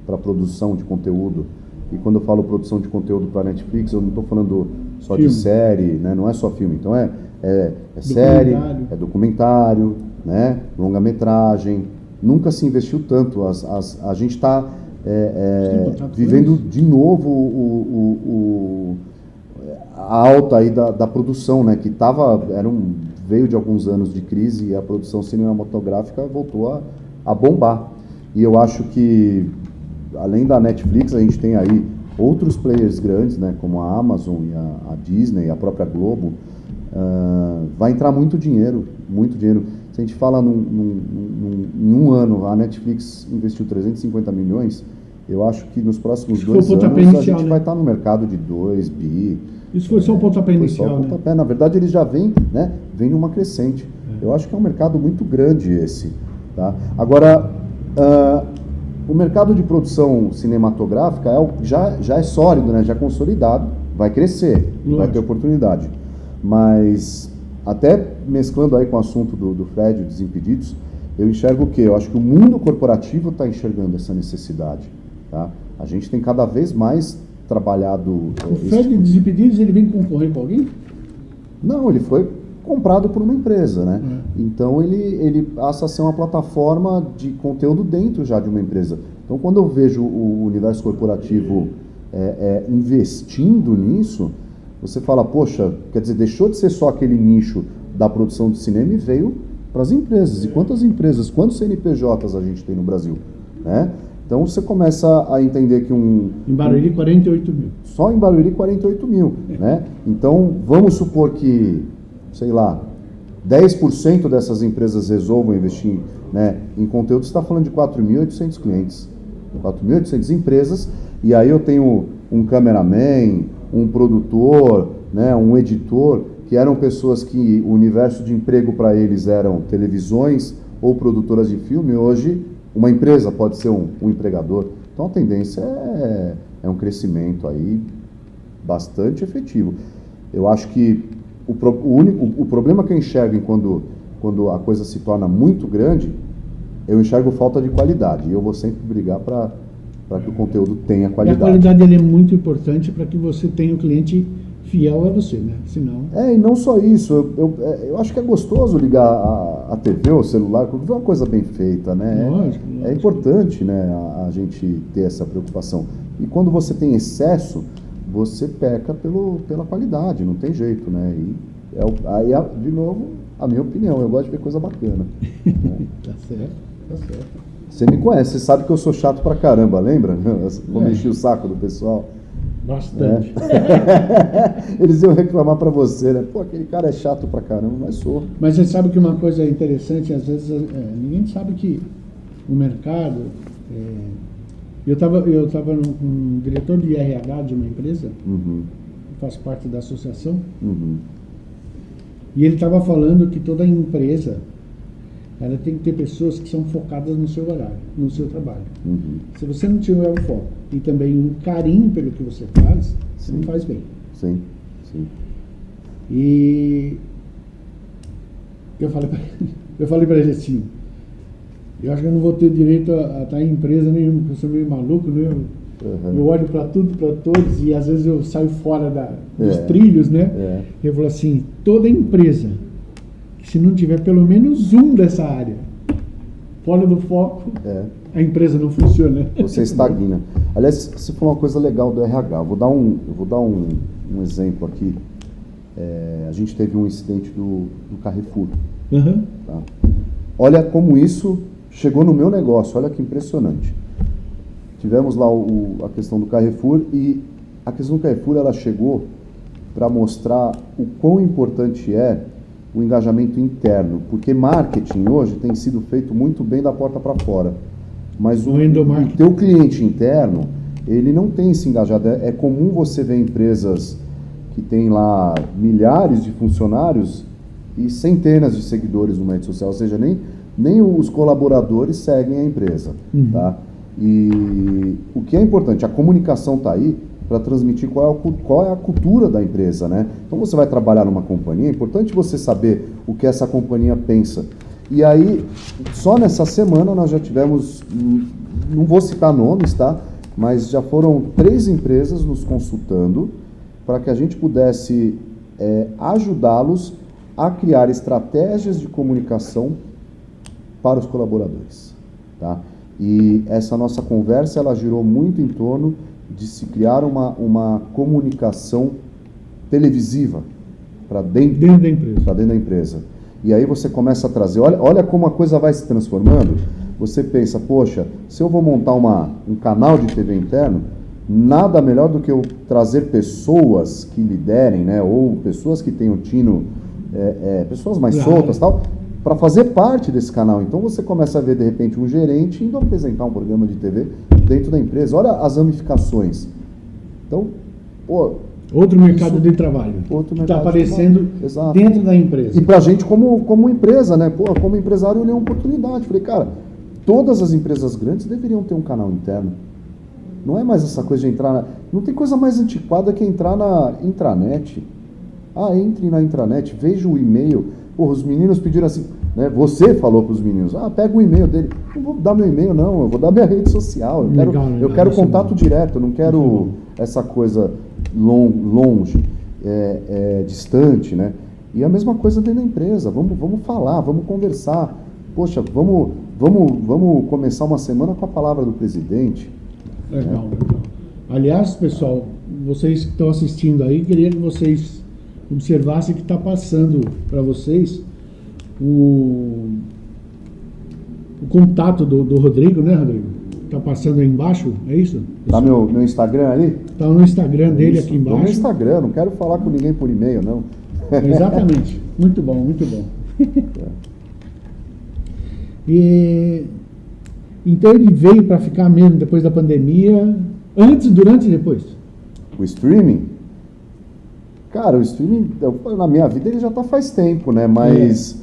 para produção de conteúdo. E quando eu falo produção de conteúdo para Netflix, eu não estou falando só Filme. de série, né? não é só filme. Então é, é, é série, é documentário, né? longa-metragem. Nunca se investiu tanto. As, as, a gente está é, com vivendo de novo o, o- o- a alta aí da, da produção, né? Que tava, era um, veio de alguns anos de crise e a produção cinematográfica voltou a, a bombar. E eu acho que, além da Netflix, a gente tem aí outros players grandes, né, como a Amazon e a, a Disney, a própria Globo, uh, vai entrar muito dinheiro, muito dinheiro. Se a gente fala num, num, num, em um ano, a Netflix investiu 350 milhões, eu acho que nos próximos Isso dois anos inicial, a gente né? vai estar no mercado de 2 bi. Isso foi só o pontapé inicial. O pontapé. Né? Na verdade, eles já vêm né, vem numa crescente. É. Eu acho que é um mercado muito grande esse. Tá? Agora, uh, o mercado de produção cinematográfica é, já, já é sólido, né? já é consolidado, vai crescer, Lógico. vai ter oportunidade. Mas, até mesclando aí com o assunto do, do Fred, dos Desimpedidos, eu enxergo o quê? Eu acho que o mundo corporativo está enxergando essa necessidade. Tá? A gente tem cada vez mais trabalhado. O Fred tipo... Desimpedidos ele vem concorrer com alguém? Não, ele foi comprado por uma empresa, né? É. Então ele, ele passa a ser uma plataforma de conteúdo dentro já de uma empresa. Então quando eu vejo o universo corporativo é, é, investindo nisso, você fala, poxa, quer dizer, deixou de ser só aquele nicho da produção de cinema e veio para as empresas. E quantas empresas, quantos CNPJs a gente tem no Brasil? Né? Então você começa a entender que um. Em Barueri, 48 mil. Só em Barueri, 48 mil. É. Né? Então vamos supor que, sei lá, 10% dessas empresas resolvam investir né, em conteúdo, você está falando de 4.800 clientes, 4.800 empresas, e aí eu tenho um cameraman, um produtor, né, um editor, que eram pessoas que o universo de emprego para eles eram televisões ou produtoras de filme, hoje uma empresa pode ser um, um empregador. Então a tendência é, é, um crescimento aí bastante efetivo. Eu acho que o, o, único, o, problema que eu enxergo quando, quando a coisa se torna muito grande, eu enxergo falta de qualidade. E eu vou sempre brigar para que o conteúdo tenha qualidade. E a qualidade é muito importante para que você tenha o cliente fiel a você, né? Senão... É, e não só isso, eu, eu, é, eu acho que é gostoso ligar a, a TV ou celular, ver uma coisa bem feita, né? Lógico, é, lógico. é importante né, a, a, gente ter essa preocupação. E quando você tem excesso, você peca pelo, pela qualidade, não tem jeito, né? E é, aí, de novo, a minha opinião, eu gosto de ver coisa bacana. né? tá certo, tá certo. Você me conhece, você sabe que eu sou chato pra caramba, lembra? Vou é. mexer o saco do pessoal. Bastante. É. Eles iam reclamar para você, né? Pô, aquele cara é chato pra caramba, mas sou. Mas você sabe que uma coisa interessante, às vezes, é, ninguém sabe que o mercado. Eu estava eu tava com um diretor de RH de uma empresa, uhum. faz parte da associação, uhum. e ele estava falando que toda empresa ela tem que ter pessoas que são focadas no seu horário, no seu trabalho. Uhum. Se você não tiver o foco e também um carinho pelo que você faz, você não faz bem. Sim, sim. E eu falei para eu falei para ele assim, eu acho que eu não vou ter direito a, a estar em empresa nenhuma, porque eu sou meio maluco, né? Uhum. Eu olho para tudo, para todos, e às vezes eu saio fora da, dos é. trilhos, né? É. Eu falo assim, toda empresa se não tiver pelo menos um dessa área fora do foco, é. a empresa não funciona. Você estagna. Aliás, você falou uma coisa legal do RH. Eu vou dar um, eu vou dar um, um exemplo aqui. É, a gente teve um incidente do, do Carrefour. Uhum. Tá? Olha como isso chegou no meu negócio. Olha que impressionante. Tivemos lá o, a questão do Carrefour e a questão do Carrefour ela chegou para mostrar o quão importante é o engajamento interno, porque marketing hoje tem sido feito muito bem da porta para fora, mas o, o teu cliente interno ele não tem se engajado. É, é comum você ver empresas que têm lá milhares de funcionários e centenas de seguidores numa rede social, ou seja, nem, nem os colaboradores seguem a empresa. Uhum. Tá? E o que é importante, a comunicação está aí, para transmitir qual é, a, qual é a cultura da empresa, né? Então você vai trabalhar numa companhia, é importante você saber o que essa companhia pensa. E aí, só nessa semana nós já tivemos, não vou citar nomes, tá? Mas já foram três empresas nos consultando para que a gente pudesse é, ajudá-los a criar estratégias de comunicação para os colaboradores, tá? E essa nossa conversa ela girou muito em torno de se criar uma, uma comunicação televisiva para dentro, dentro, da empresa. dentro da empresa. E aí você começa a trazer, olha, olha como a coisa vai se transformando. Você pensa, poxa, se eu vou montar uma, um canal de TV interno, nada melhor do que eu trazer pessoas que liderem, né, ou pessoas que tenham tino, é, é, pessoas mais Claro. soltas tal, para fazer parte desse canal. Então você começa a ver de repente um gerente indo apresentar um programa de TV dentro da empresa. Olha as ramificações. Então, pô, Outro mercado Isso. de trabalho. Outro que está mercado de aparecendo. Exato. dentro da empresa. E pra gente como, como empresa, né? Pô, como empresário eu olhei uma oportunidade. Falei, cara, todas as empresas grandes deveriam ter um canal interno. Não é mais essa coisa de entrar na... Não tem coisa mais antiquada que entrar na intranet. Ah, entre na intranet, veja o e-mail. Porra, os meninos pediram assim, né? Você falou para os meninos, ah, pega o e-mail dele. Não vou dar meu e-mail, não, eu vou dar minha rede social. Eu quero, Legal, eu quero é contato bom. direto, eu não quero bom. essa coisa lon- longe, é, é, distante, né? E a mesma coisa dentro da empresa. Vamos, vamos falar, vamos conversar. Poxa, vamos, vamos, vamos começar uma semana com a palavra do presidente. Legal, legal. Aliás, pessoal, vocês que estão assistindo aí, queria que vocês observassem que está passando para vocês o, o contato do, do Rodrigo, né, Rodrigo? Está passando aí embaixo, é isso? Tá meu, meu Instagram ali? Está no Instagram dele Isso, aqui tô No embaixo. Instagram, não quero falar com ninguém por e-mail, não. Exatamente. Muito bom, muito bom. E, então ele veio para ficar mesmo depois da pandemia, antes, durante e depois. O streaming, cara, o streaming, na minha vida ele já tá faz tempo, né? Mas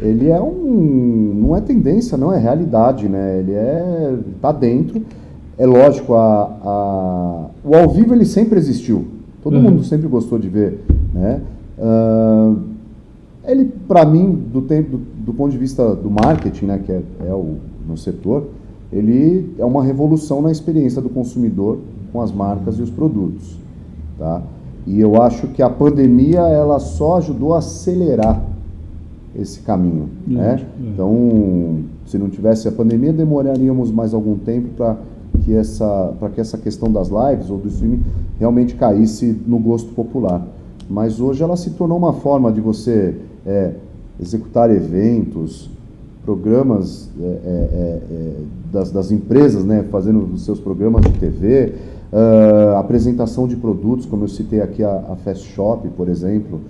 ele é um, não é tendência, não é realidade, né? Ele é, tá dentro. É lógico, a, a- o ao vivo ele sempre existiu. Todo Uhum. mundo sempre gostou de ver, né? Ah, ele, para mim, do, tempo, do, do ponto de vista do marketing, né, que é, é o no setor, ele é uma revolução na experiência do consumidor com as marcas e os produtos, tá? E eu acho que a pandemia ela só ajudou a acelerar esse caminho, né? É. Então, se não tivesse a pandemia, demoraríamos mais algum tempo para que essa para que essa questão das lives ou do streaming realmente caísse no gosto popular. Mas hoje ela se tornou uma forma de você é, executar eventos, programas é, é, é, é, das, das empresas, né, fazendo os seus programas de TV, ah, apresentação de produtos, como eu citei aqui a, a Fast Shop, por exemplo,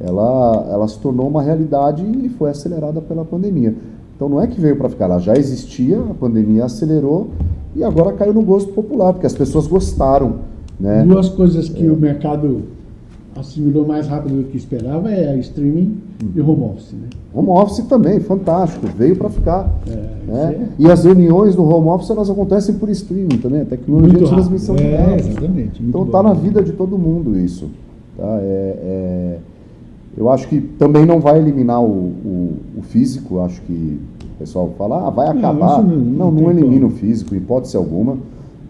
ela, ela se tornou uma realidade e foi acelerada pela pandemia. Então não é que veio para ficar, ela já existia, a pandemia acelerou e agora caiu no gosto popular, porque as pessoas gostaram. Né? Duas coisas que o mercado assimilou mais rápido do que esperava é a streaming e home office, né? Home office também, fantástico, veio para ficar. É, né? é E as reuniões do home office elas acontecem por streaming também, tecnologia muito de transmissão de É, dados. exatamente. muito Então está na vida de todo mundo isso. Tá? É, é- eu acho que também não vai eliminar o, o- o físico, acho que o pessoal fala, ah, vai acabar. não- Não, não não, elimina como. o físico, hipótese alguma,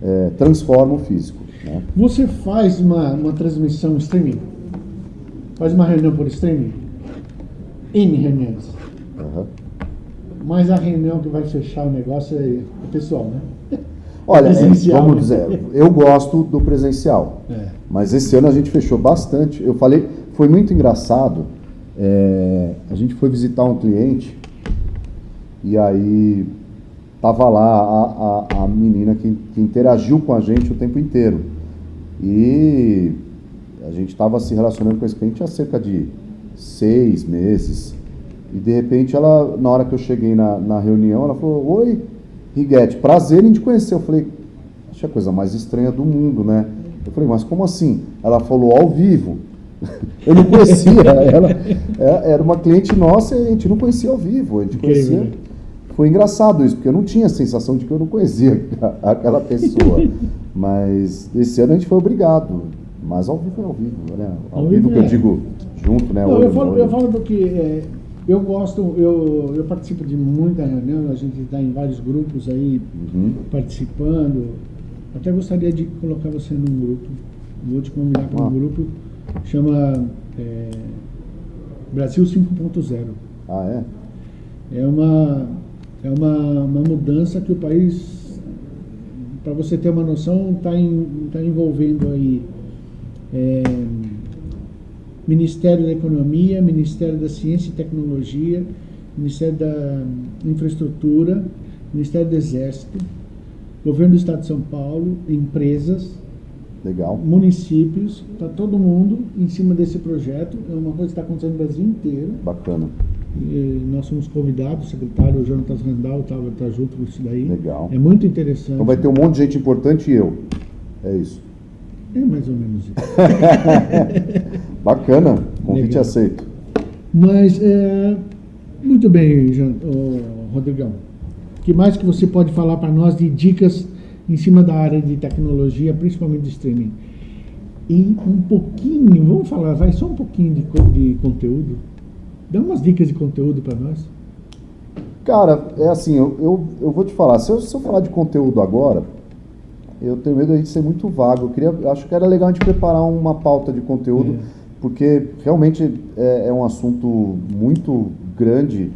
é, transforma o físico. né? Você faz uma, uma transmissão streaming? Faz uma reunião por streaming? N reuniões. Aham. Mas a reunião que vai fechar o negócio é, pessoal, né? Olha, é, vamos né? dizer, eu gosto do presencial. É. Mas esse ano a gente fechou bastante. Eu falei, foi muito engraçado. é, a gente foi visitar um cliente e aí tava lá a, a, a menina que, que interagiu com a gente o tempo inteiro. E a gente estava se relacionando com esse cliente há cerca de seis meses. E de repente ela, na hora que eu cheguei na, na reunião, ela falou, oi, Riguete, prazer em te conhecer. Eu falei, acho a coisa mais estranha do mundo, né? Eu falei, mas como assim? Ela falou ao vivo. Eu não conhecia ela. é- Era uma cliente nossa e a gente não conhecia ao vivo. A gente conhecia. Foi engraçado isso, porque eu não tinha a sensação de que eu não conhecia aquela pessoa. Mas esse ano a gente foi obrigado. Mas ao vivo é ao vivo, né? Ao, Ao vivo, vivo que é. eu digo junto, né? Não, olho eu, falo, olho. eu falo porque é, eu gosto, eu, eu participo de muita reunião, a gente está em vários grupos aí Uhum. participando. Até gostaria de colocar você num grupo. Vou te convidar para Ah. um grupo que chama é, Brasil 5.0. Ah, é? É uma, é uma, uma mudança que o país, para você ter uma noção, está tá envolvendo aí é, Ministério da Economia, Ministério da Ciência e Tecnologia, Ministério da Infraestrutura, Ministério do Exército, Governo do Estado de São Paulo, empresas, Legal. municípios, está todo mundo em cima desse projeto. É uma coisa que está acontecendo no Brasil inteiro. Bacana. Nós somos convidados, o secretário Jonatas Randall estava tá junto com isso daí. Legal. É muito interessante. Então vai ter um monte de gente importante e eu. É isso. É mais ou menos isso. Bacana. Convite Legal. aceito. Mas, é, muito bem, Jan- ô, Rodrigão. O que mais que você pode falar para nós de dicas em cima da área de tecnologia, principalmente de streaming? E um pouquinho, vamos falar, vai só um pouquinho de, de conteúdo. Dá umas dicas de conteúdo para nós. Cara, é assim, eu, eu, eu vou te falar, se eu, se eu falar de conteúdo agora, eu tenho medo de ser muito vago. Eu queria, acho que era legal a gente preparar uma pauta de conteúdo, É. porque realmente é, é um assunto muito grande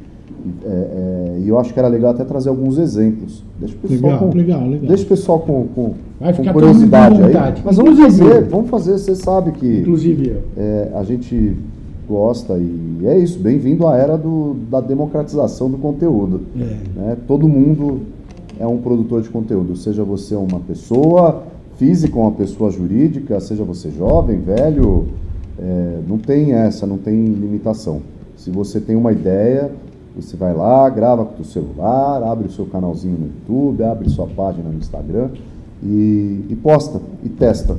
é, é, e eu acho que era legal até trazer alguns exemplos. Deixa o pessoal Legal, com, legal, legal. Deixa o pessoal com, com, com curiosidade aí. Mas vamos Inclusive fazer, vamos fazer, você sabe que Inclusive eu. é, a gente gosta e é isso, bem-vindo à era do, da democratização do conteúdo. É. né? Todo mundo é um produtor de conteúdo, seja você uma pessoa física uma pessoa jurídica, seja você jovem, velho, é, não tem essa, não tem limitação. Se você tem uma ideia, você vai lá, grava com o seu celular, abre o seu canalzinho no YouTube, abre sua página no Instagram e, e posta e testa.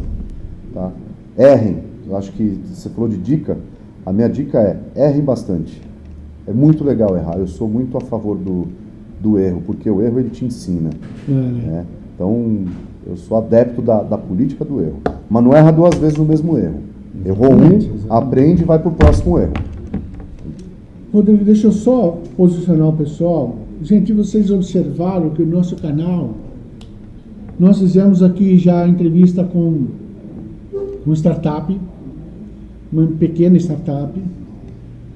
Tá? Errem. Eu acho que você falou de dica. A minha dica é errem bastante. É muito legal errar. Eu sou muito a favor do, do erro, porque o erro ele te ensina. É, né? Então, eu sou adepto da, da política do erro. Mas não erra duas vezes no mesmo erro. Errou um, Exatamente, aprende e vai para o próximo erro. Rodrigo, deixa eu só posicionar o pessoal. Gente, vocês observaram que o nosso canal, nós fizemos aqui já entrevista com uma startup, uma pequena startup.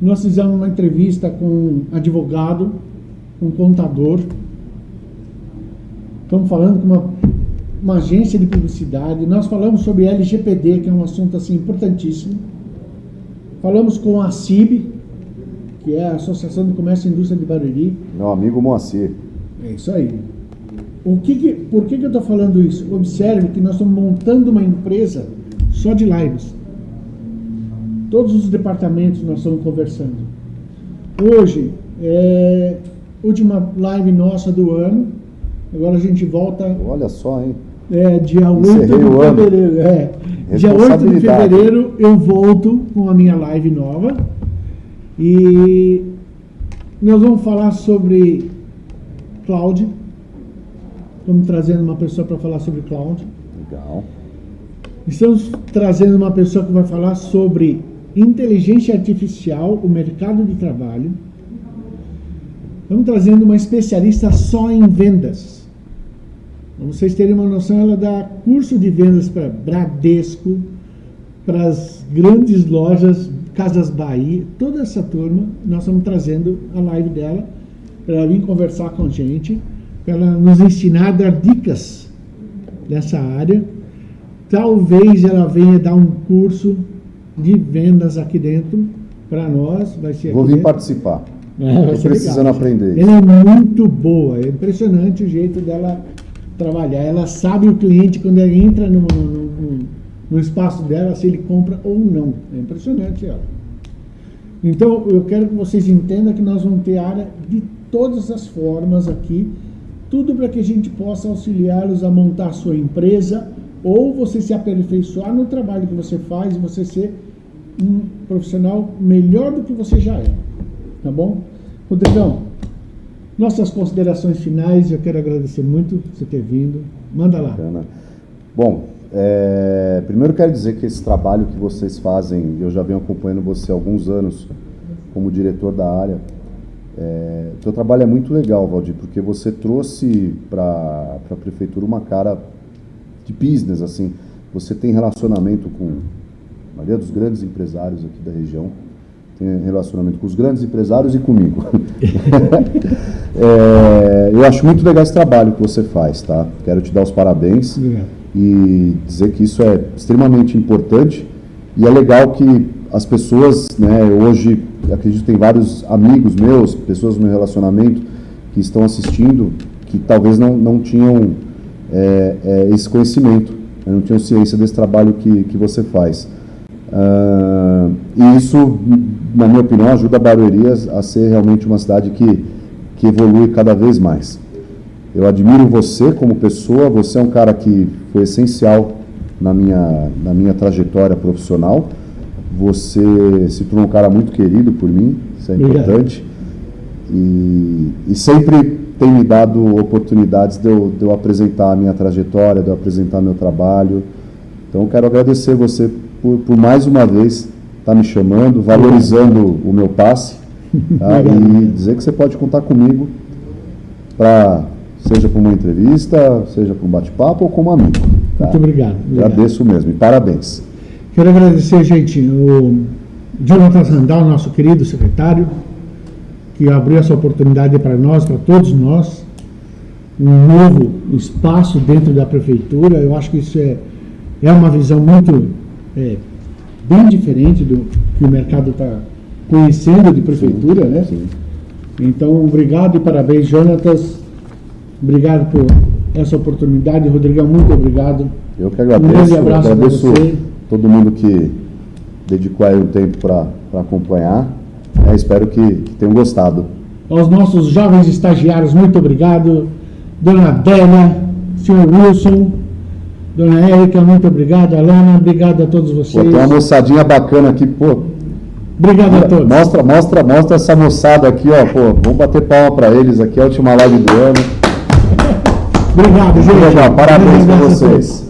Nós fizemos uma entrevista com um advogado, um contador. Estamos falando com uma, uma agência de publicidade. Nós falamos sobre LGPD, que é um assunto assim importantíssimo. Falamos com a CIB, que é a Associação do Comércio e Indústria de Barueri. Meu amigo Moacir. É isso aí. O que que- por que, que eu estou falando isso? Observe que nós estamos montando uma empresa só de lives. Todos os departamentos nós estamos conversando. Hoje, é última live nossa do ano. Agora a gente volta Olha só, hein? é, dia 8 de Encerrei fevereiro. É. Dia 8 de fevereiro eu volto com a minha live nova. E nós vamos falar sobre cloud. Estamos trazendo uma pessoa para falar sobre cloud. Legal. Estamos trazendo uma pessoa que vai falar sobre inteligência artificial, o mercado de trabalho. Estamos trazendo uma especialista só em vendas. Para vocês terem uma noção, ela dá curso de vendas para Bradesco, para as grandes lojas, Casas Bahia, toda essa turma. Nós estamos trazendo a live dela para ela vir conversar com a gente, para ela nos ensinar a dar dicas dessa área. Talvez ela venha dar um curso de vendas aqui dentro para nós. Vai ser Vou vir dentro. participar. É, ser precisando legal. aprender Ela é muito boa, é impressionante o jeito dela trabalhar. Ela sabe o cliente quando ele entra no, no, no- no espaço dela, se ele compra ou não. É impressionante ela. Então, eu quero que vocês entendam que nós vamos ter área de todas as formas aqui, tudo para que a gente possa auxiliá-los a montar a sua empresa ou você se aperfeiçoar no trabalho que você faz e você ser um profissional melhor do que você já é. Tá bom? Rodrigão, nossas considerações finais, eu quero agradecer muito você ter vindo. Manda lá. Bacana. Bom, é, primeiro quero dizer que esse trabalho que vocês fazem, eu já venho acompanhando você há alguns anos como diretor da área. É, teu trabalho é muito legal, Valdir, porque você trouxe para a prefeitura uma cara de business, assim. Você tem relacionamento com a maioria dos grandes empresários aqui da região, tem relacionamento com os grandes empresários e comigo. É, eu acho muito legal esse trabalho que você faz, tá? Quero te dar os parabéns Obrigado. e dizer que isso é extremamente importante e é legal que as pessoas, né, hoje acredito que tem vários amigos meus, pessoas no meu relacionamento que estão assistindo que talvez não, não tinham é, é, esse conhecimento Eu não tinha ciência desse trabalho que, que você faz. Uh, e isso, na minha opinião, ajuda a Barueri a ser realmente uma cidade que, que evolui cada vez mais. Eu admiro você como pessoa, você é um cara que foi essencial na minha, na minha trajetória profissional. Você se tornou um cara muito querido por mim, isso é importante. E, e sempre tem me dado oportunidades de eu, de eu apresentar a minha trajetória, de eu apresentar meu trabalho. Então, quero agradecer você por, por mais uma vez estar tá me chamando, valorizando o meu passe tá? e dizer que você pode contar comigo para seja para uma entrevista, seja para um bate-papo ou como amigo. Tá? Muito obrigado, obrigado. Agradeço mesmo e parabéns. Quero agradecer, gente, o Jonathan Sandal, nosso querido secretário, que abriu essa oportunidade para nós, para todos nós, um novo espaço dentro da prefeitura. Eu acho que isso é, é uma visão muito é, bem diferente do que o mercado está conhecendo de prefeitura, sim, né? Sim. Então, obrigado e parabéns, Jonatas. Obrigado por essa oportunidade. Rodrigão, muito obrigado. Eu que agradeço. Um grande abraço para você. todo mundo que dedicou aí um tempo para acompanhar. É, espero que, que tenham gostado. Aos nossos jovens estagiários, muito obrigado. Dona Adélia, senhor Wilson, Dona Érica, muito obrigado. Alana, obrigado a todos vocês. Pô, tem uma moçadinha bacana aqui, pô. Obrigado a todos. Mostra, mostra, mostra essa moçada aqui, ó. Pô, vamos bater palma para eles aqui, a última live do ano. obrigado, gente. Parabéns para vocês.